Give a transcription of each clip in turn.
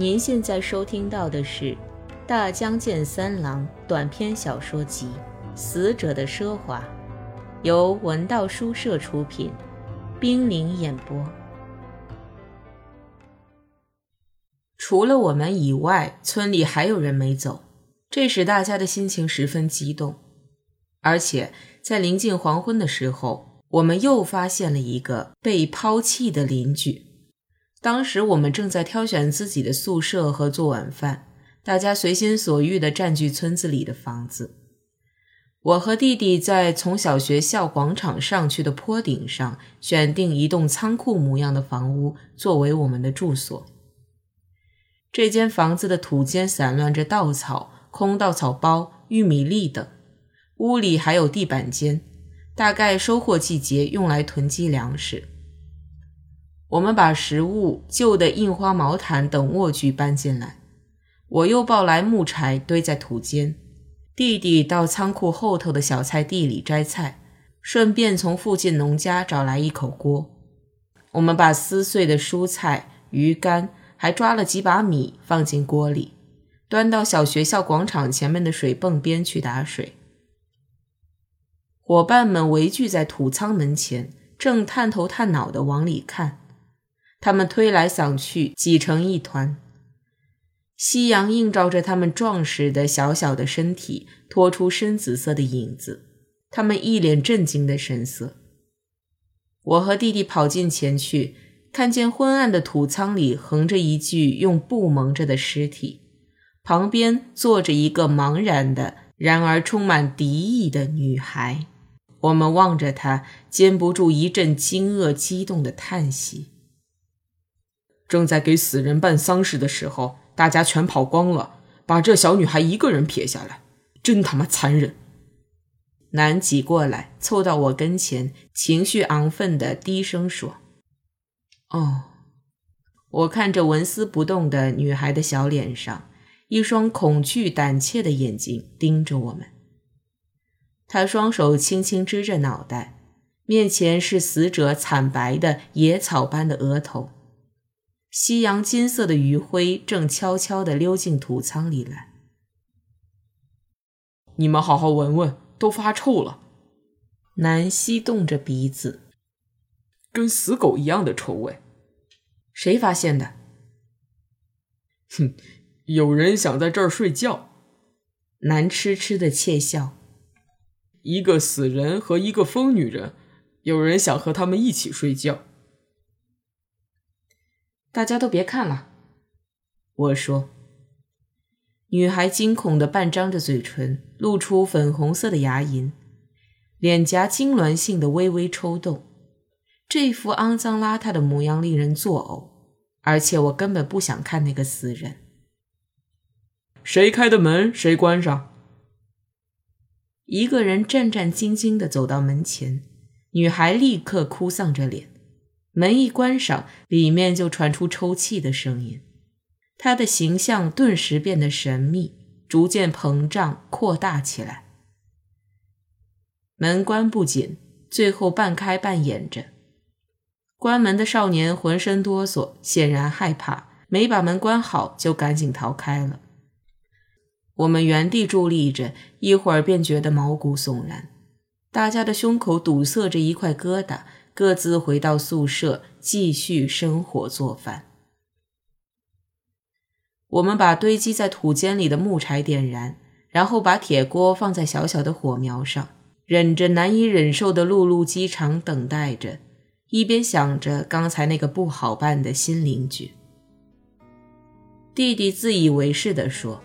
您现在收听到的是《大江健三郎》短篇小说集《死者的奢华》，由文道书社出品，冰凌演播。除了我们以外，村里还有人没走，这使大家的心情十分激动。而且在临近黄昏的时候，我们又发现了一个被抛弃的邻居。当时我们正在挑选自己的宿舍和做晚饭，大家随心所欲地占据村子里的房子。我和弟弟在从小学校广场上去的坡顶上选定一栋仓库模样的房屋作为我们的住所。这间房子的土间散乱着稻草、空稻草包、玉米粒等，屋里还有地板间，大概收获季节用来囤积粮食。我们把食物、旧的印花毛毯等卧具搬进来，我又抱来木柴堆在土间。弟弟到仓库后头的小菜地里摘菜，顺便从附近农家找来一口锅。我们把撕碎的蔬菜、鱼干，还抓了几把米放进锅里，端到小学校广场前面的水泵边去打水。伙伴们围聚在土仓门前，正探头探脑地往里看。他们推来搡去，挤成一团。夕阳映照着他们壮实的小小的身体，拖出深紫色的影子。他们一脸震惊的神色。我和弟弟跑近前去，看见昏暗的土仓里横着一具用布蒙着的尸体，旁边坐着一个茫然的，然而充满敌意的女孩。我们望着她，禁不住一阵惊愕、激动的叹息。正在给死人办丧事的时候，大家全跑光了，把这小女孩一个人撇下来，真他妈残忍！男挤过来，凑到我跟前，情绪昂奋的低声说：“哦。”我看着纹丝不动的女孩的小脸上，一双恐惧胆怯的眼睛盯着我们。她双手轻轻支着脑袋，面前是死者惨白的野草般的额头。夕阳金色的余晖正悄悄地溜进土仓里来。你们好好闻闻，都发臭了。南希动着鼻子，跟死狗一样的臭味。谁发现的？哼，有人想在这儿睡觉。南痴痴的窃笑。一个死人和一个疯女人，有人想和他们一起睡觉。大家都别看了，我说。女孩惊恐的半张着嘴唇，露出粉红色的牙龈，脸颊痉挛性的微微抽动，这副肮脏邋遢的模样令人作呕。而且我根本不想看那个死人。谁开的门，谁关上。一个人战战兢兢的走到门前，女孩立刻哭丧着脸。门一关上，里面就传出抽泣的声音。他的形象顿时变得神秘，逐渐膨胀扩大起来。门关不紧，最后半开半掩着。关门的少年浑身哆嗦，显然害怕，没把门关好，就赶紧逃开了。我们原地伫立着一会儿，便觉得毛骨悚然，大家的胸口堵塞着一块疙瘩。各自回到宿舍，继续生火做饭。我们把堆积在土间里的木柴点燃，然后把铁锅放在小小的火苗上，忍着难以忍受的辘辘饥肠，等待着，一边想着刚才那个不好办的新邻居。弟弟自以为是地说：“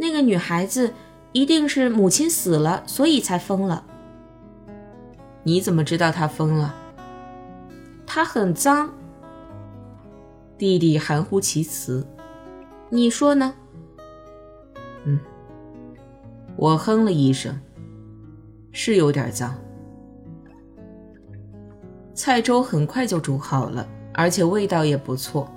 那个女孩子一定是母亲死了，所以才疯了。”你怎么知道他疯了？他很脏。弟弟含糊其辞。你说呢？嗯，我哼了一声，是有点脏。菜粥很快就煮好了，而且味道也不错。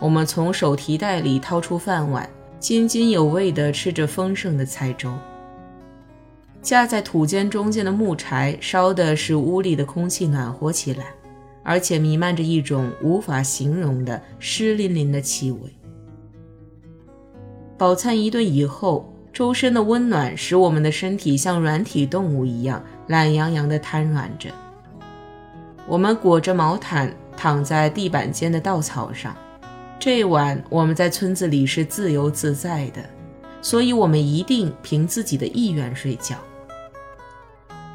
我们从手提袋里掏出饭碗，津津有味地吃着丰盛的菜粥。架在土间中间的木柴烧的使屋里的空气暖和起来，而且弥漫着一种无法形容的湿淋淋的气味。饱餐一顿以后，周身的温暖使我们的身体像软体动物一样懒洋洋地瘫软着。我们裹着毛毯躺在地板间的稻草上。这晚我们在村子里是自由自在的，所以我们一定凭自己的意愿睡觉。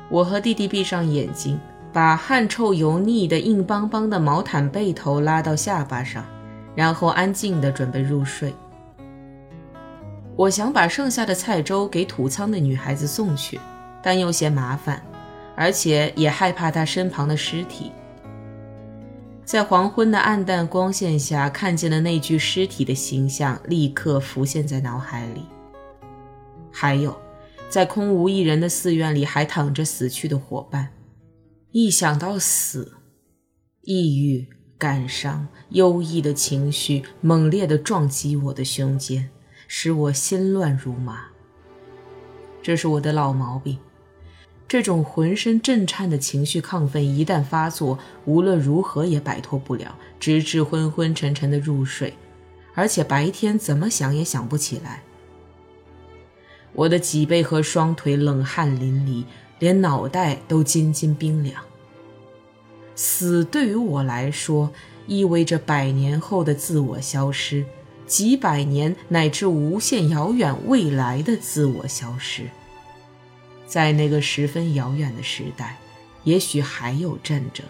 我和弟弟闭上眼睛。把汗臭油腻的硬邦邦的毛毯被头拉到下巴上，然后安静地准备入睡。我想把剩下的菜粥给土仓的女孩子送去，但又嫌麻烦，而且也害怕她身旁的尸体。在黄昏的暗淡光线下，看见的那具尸体的形象立刻浮现在脑海里。还有，在空无一人的寺院里，还躺着死去的伙伴。一想到死，抑郁、感伤、忧郁的情绪猛烈地撞击我的胸间，使我心乱如麻。这是我的老毛病。这种浑身震颤的情绪亢奋一旦发作，无论如何也摆脱不了，直至昏昏沉沉的入睡，而且白天怎么想也想不起来。我的脊背和双腿冷汗淋漓，连脑袋都津津冰凉。死对于我来说，意味着百年后的自我消失，几百年乃至无限遥远未来的自我消失。在那个十分遥远的时代，也许还有战争，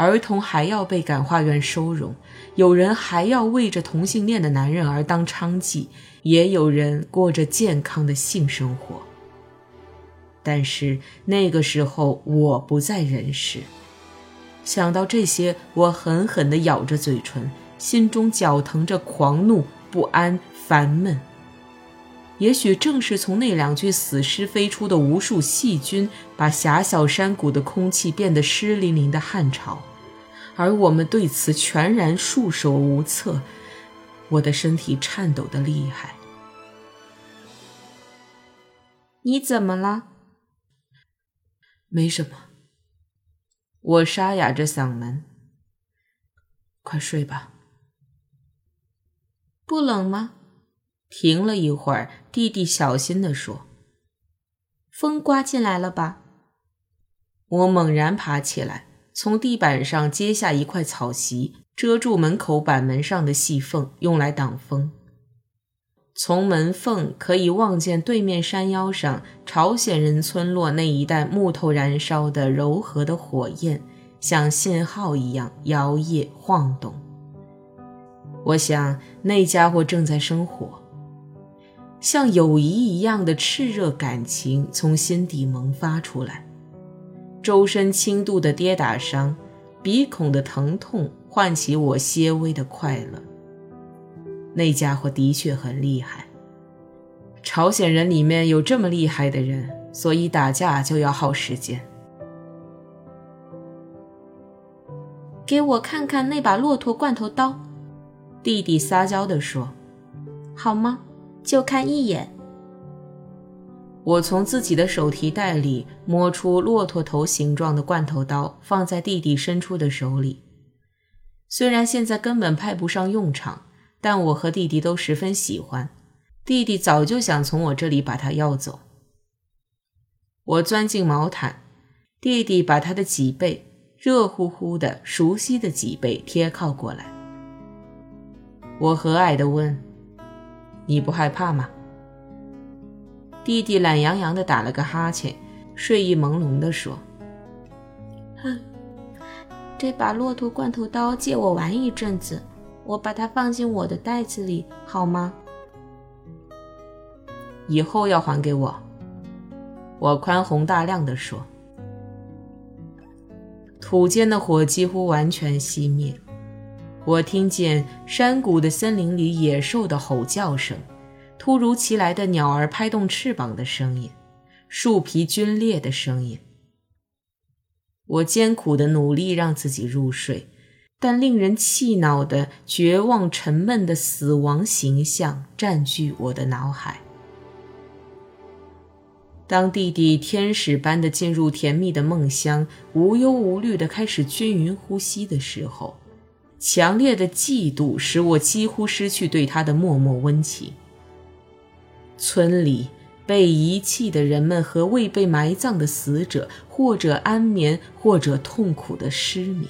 儿童还要被感化院收容，有人还要为着同性恋的男人而当娼妓，也有人过着健康的性生活。但是那个时候，我不在人世。想到这些，我狠狠地咬着嘴唇，心中绞疼着狂怒、不安、烦闷。也许正是从那两具死尸飞出的无数细菌，把狭小山谷的空气变得湿淋淋的汗潮，而我们对此全然束手无策。我的身体颤抖的厉害。你怎么了？没什么。我沙哑着嗓门：“快睡吧。”不冷吗？停了一会儿，弟弟小心地说：“风刮进来了吧？”我猛然爬起来，从地板上揭下一块草席，遮住门口板门上的细缝，用来挡风。从门缝可以望见对面山腰上朝鲜人村落那一带木头燃烧的柔和的火焰，像信号一样摇曳晃动。我想那家伙正在生火，像友谊一样的炽热感情从心底萌发出来。周身轻度的跌打伤，鼻孔的疼痛唤起我些微的快乐。那家伙的确很厉害。朝鲜人里面有这么厉害的人，所以打架就要耗时间。给我看看那把骆驼罐头刀，弟弟撒娇地说：“好吗？就看一眼。”我从自己的手提袋里摸出骆驼头形状的罐头刀，放在弟弟伸出的手里。虽然现在根本派不上用场。但我和弟弟都十分喜欢，弟弟早就想从我这里把它要走。我钻进毛毯，弟弟把他的脊背热乎乎的、熟悉的脊背贴靠过来。我和蔼地问：“你不害怕吗？”弟弟懒洋洋地打了个哈欠，睡意朦胧地说：“哼，这把骆驼罐头刀借我玩一阵子。”我把它放进我的袋子里，好吗？以后要还给我。我宽宏大量地说。土间的火几乎完全熄灭，我听见山谷的森林里野兽的吼叫声，突如其来的鸟儿拍动翅膀的声音，树皮皲裂的声音。我艰苦的努力让自己入睡。但令人气恼的、绝望、沉闷的死亡形象占据我的脑海。当弟弟天使般的进入甜蜜的梦乡，无忧无虑的开始均匀呼吸的时候，强烈的嫉妒使我几乎失去对他的默默温情。村里被遗弃的人们和未被埋葬的死者，或者安眠，或者痛苦的失眠；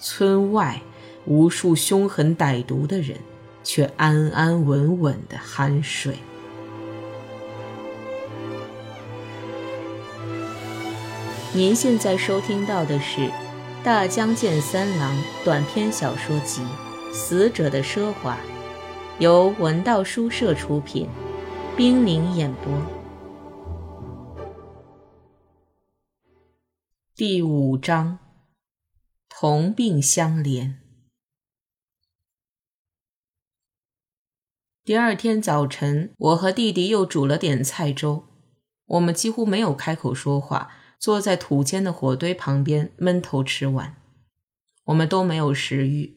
村外无数凶狠歹毒的人，却安安稳稳的酣睡。您现在收听到的是《大江健三郎》短篇小说集《死者的奢华》，由文道书社出品，冰凌演播。第五章：同病相怜。第二天早晨，我和弟弟又煮了点菜粥，我们几乎没有开口说话。坐在土间的火堆旁边闷头吃完，我们都没有食欲。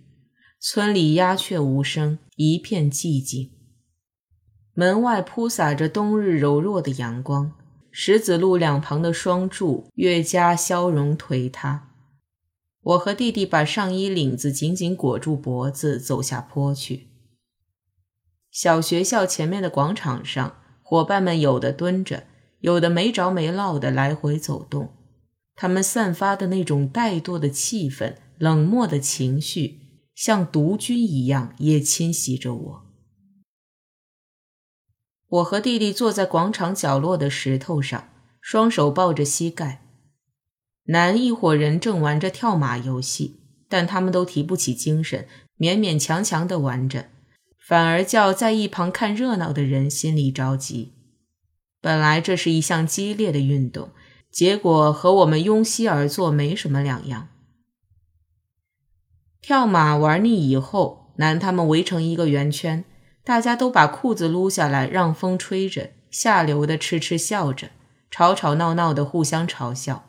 村里鸦雀无声，一片寂静。门外铺洒着冬日柔弱的阳光，石子路两旁的双柱越加消融颓塌。我和弟弟把上衣领子紧紧裹住脖子，走下坡去。小学校前面的广场上，伙伴们有的蹲着。有的没着没落的来回走动，他们散发的那种怠惰的气氛、冷漠的情绪，像毒菌一样也侵袭着我。我和弟弟坐在广场角落的石头上，双手抱着膝盖。男一伙人正玩着跳马游戏，但他们都提不起精神，勉勉强强地玩着，反而叫在一旁看热闹的人心里着急。本来这是一项激烈的运动，结果和我们拥膝而坐没什么两样。跳马玩腻以后，男他们围成一个圆圈，大家都把裤子撸下来让风吹着，下流的痴痴笑着，吵吵闹闹的互相嘲笑。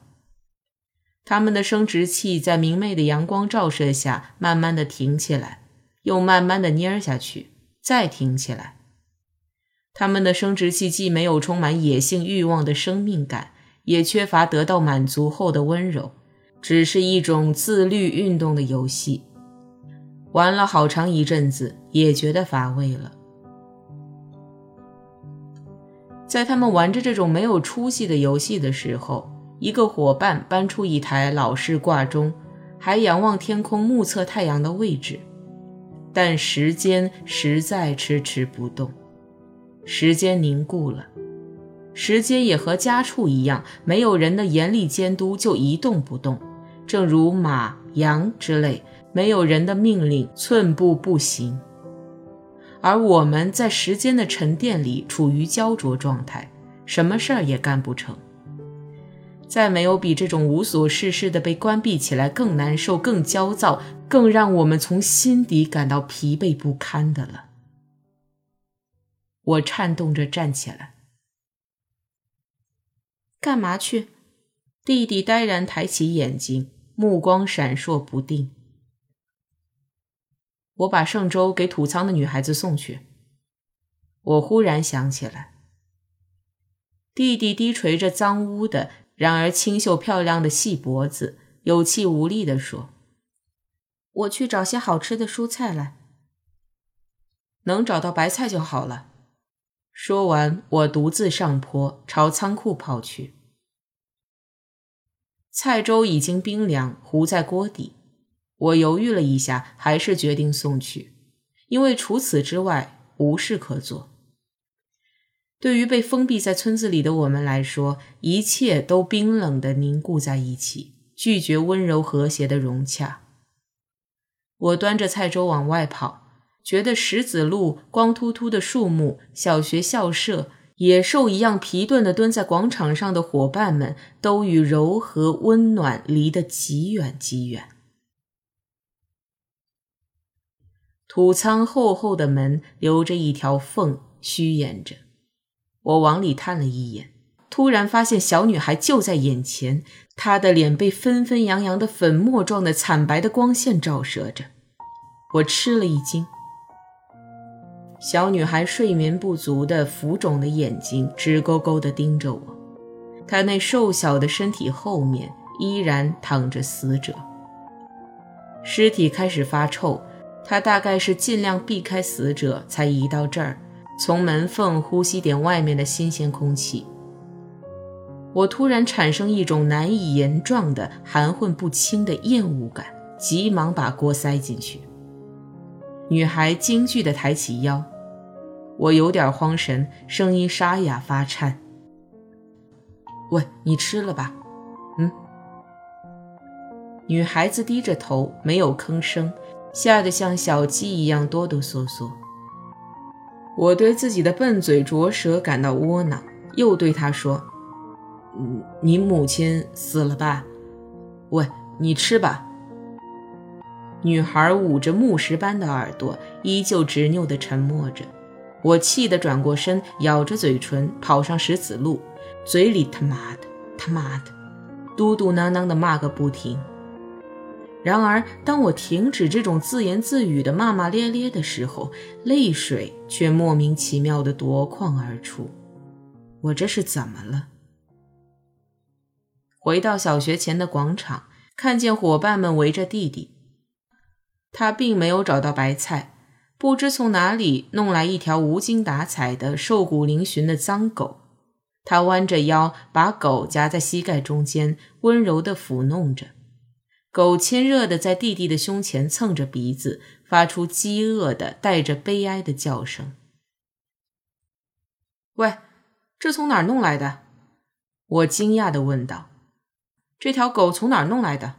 他们的生殖器在明媚的阳光照射下，慢慢的挺起来，又慢慢的蔫下去，再挺起来。他们的生殖器既没有充满野性欲望的生命感，也缺乏得到满足后的温柔，只是一种自律运动的游戏。玩了好长一阵子，也觉得乏味了。在他们玩着这种没有出息的游戏的时候，一个伙伴搬出一台老式挂钟，还仰望天空目测太阳的位置，但时间实在迟迟不动。时间凝固了，时间也和家畜一样，没有人的严厉监督就一动不动，正如马、羊之类，没有人的命令寸步不行。而我们在时间的沉淀里处于焦灼状态，什么事儿也干不成。再没有比这种无所事事的被关闭起来更难受、更焦躁、更让我们从心底感到疲惫不堪的了。我颤动着站起来，干嘛去？弟弟呆然抬起眼睛，目光闪烁不定。我把圣粥给土仓的女孩子送去。我忽然想起来，弟弟低垂着脏污的，然而清秀漂亮的细脖子，有气无力地说：“我去找些好吃的蔬菜来。能找到白菜就好了。”说完，我独自上坡，朝仓库跑去。菜粥已经冰凉，糊在锅底。我犹豫了一下，还是决定送去，因为除此之外无事可做。对于被封闭在村子里的我们来说，一切都冰冷的凝固在一起，拒绝温柔和谐的融洽。我端着菜粥往外跑。觉得石子路光秃秃的树木、小学校舍、野兽一样疲顿的蹲在广场上的伙伴们，都与柔和温暖离得极远极远。土仓厚厚的门留着一条缝，虚掩着。我往里探了一眼，突然发现小女孩就在眼前，她的脸被纷纷扬扬的粉末状的惨白的光线照射着。我吃了一惊。小女孩睡眠不足的浮肿的眼睛直勾勾地盯着我，她那瘦小的身体后面依然躺着死者。尸体开始发臭，他大概是尽量避开死者才移到这儿，从门缝呼吸点外面的新鲜空气。我突然产生一种难以言状的含混不清的厌恶感，急忙把锅塞进去。女孩惊惧地抬起腰，我有点慌神，声音沙哑发颤：“喂，你吃了吧？”“嗯。”女孩子低着头，没有吭声，吓得像小鸡一样哆哆嗦嗦。我对自己的笨嘴拙舌感到窝囊，又对他说：“嗯，你母亲死了吧？喂，你吃吧。”女孩捂着木石般的耳朵，依旧执拗地沉默着。我气得转过身，咬着嘴唇，跑上石子路，嘴里他妈的他妈的，嘟嘟囔囔地骂个不停。然而，当我停止这种自言自语的骂骂咧咧的时候，泪水却莫名其妙地夺眶而出。我这是怎么了？回到小学前的广场，看见伙伴们围着弟弟。他并没有找到白菜，不知从哪里弄来一条无精打采的、瘦骨嶙峋的脏狗。他弯着腰，把狗夹在膝盖中间，温柔地抚弄着。狗亲热地在弟弟的胸前蹭着鼻子，发出饥饿的、带着悲哀的叫声。喂，这从哪儿弄来的？我惊讶地问道。这条狗从哪儿弄来的？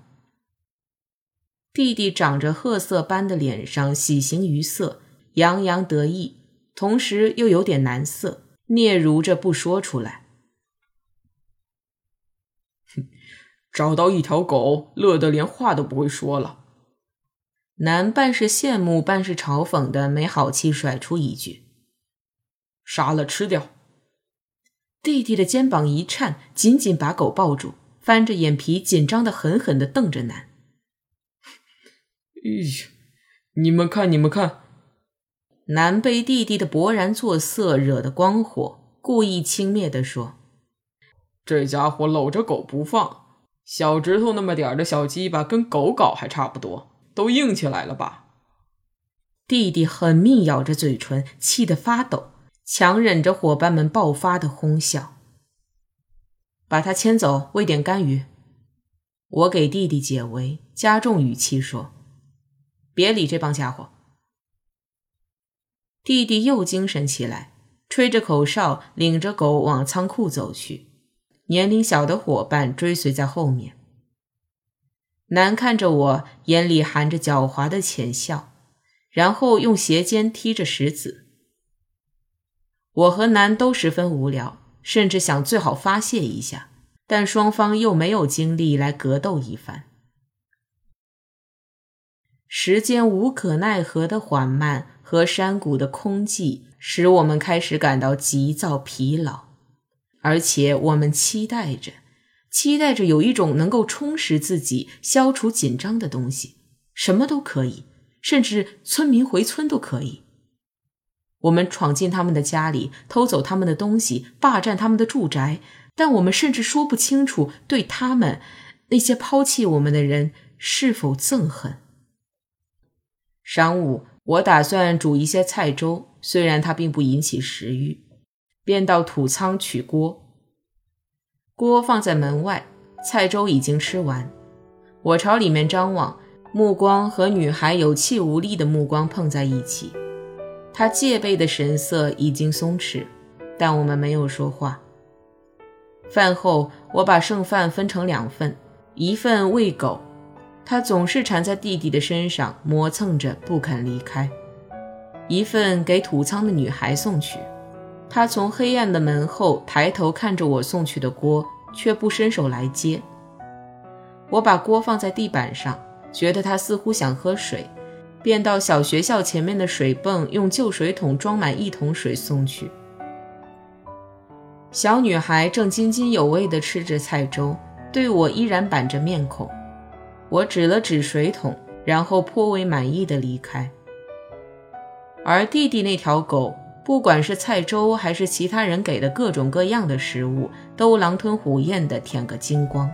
弟弟长着褐色斑的脸上喜形于色，洋洋得意，同时又有点难色，嗫嚅着不说出来。找到一条狗，乐得连话都不会说了。男半是羡慕，半是嘲讽的，没好气甩出一句：“杀了吃掉。”弟弟的肩膀一颤，紧紧把狗抱住，翻着眼皮，紧张的狠狠的瞪着男。哎呀，你们看，你们看！男被弟弟的勃然作色惹得光火，故意轻蔑的说：“这家伙搂着狗不放，小指头那么点儿的小鸡巴跟狗搞还差不多，都硬起来了吧？”弟弟狠命咬着嘴唇，气得发抖，强忍着伙伴们爆发的哄笑。把他牵走，喂点干鱼。我给弟弟解围，加重语气说。别理这帮家伙！弟弟又精神起来，吹着口哨，领着狗往仓库走去。年龄小的伙伴追随在后面。南看着我，眼里含着狡猾的浅笑，然后用鞋尖踢着石子。我和南都十分无聊，甚至想最好发泄一下，但双方又没有精力来格斗一番。时间无可奈何的缓慢和山谷的空寂，使我们开始感到急躁疲劳，而且我们期待着，期待着有一种能够充实自己、消除紧张的东西，什么都可以，甚至村民回村都可以。我们闯进他们的家里，偷走他们的东西，霸占他们的住宅，但我们甚至说不清楚对他们那些抛弃我们的人是否憎恨。晌午，我打算煮一些菜粥，虽然它并不引起食欲，便到土仓取锅。锅放在门外，菜粥已经吃完。我朝里面张望，目光和女孩有气无力的目光碰在一起。她戒备的神色已经松弛，但我们没有说话。饭后，我把剩饭分成两份，一份喂狗。他总是缠在弟弟的身上磨蹭着，不肯离开。一份给土仓的女孩送去，他从黑暗的门后抬头看着我送去的锅，却不伸手来接。我把锅放在地板上，觉得他似乎想喝水，便到小学校前面的水泵用旧水桶装满一桶水送去。小女孩正津津有味地吃着菜粥，对我依然板着面孔。我指了指水桶，然后颇为满意的离开。而弟弟那条狗，不管是菜粥还是其他人给的各种各样的食物，都狼吞虎咽地舔个精光。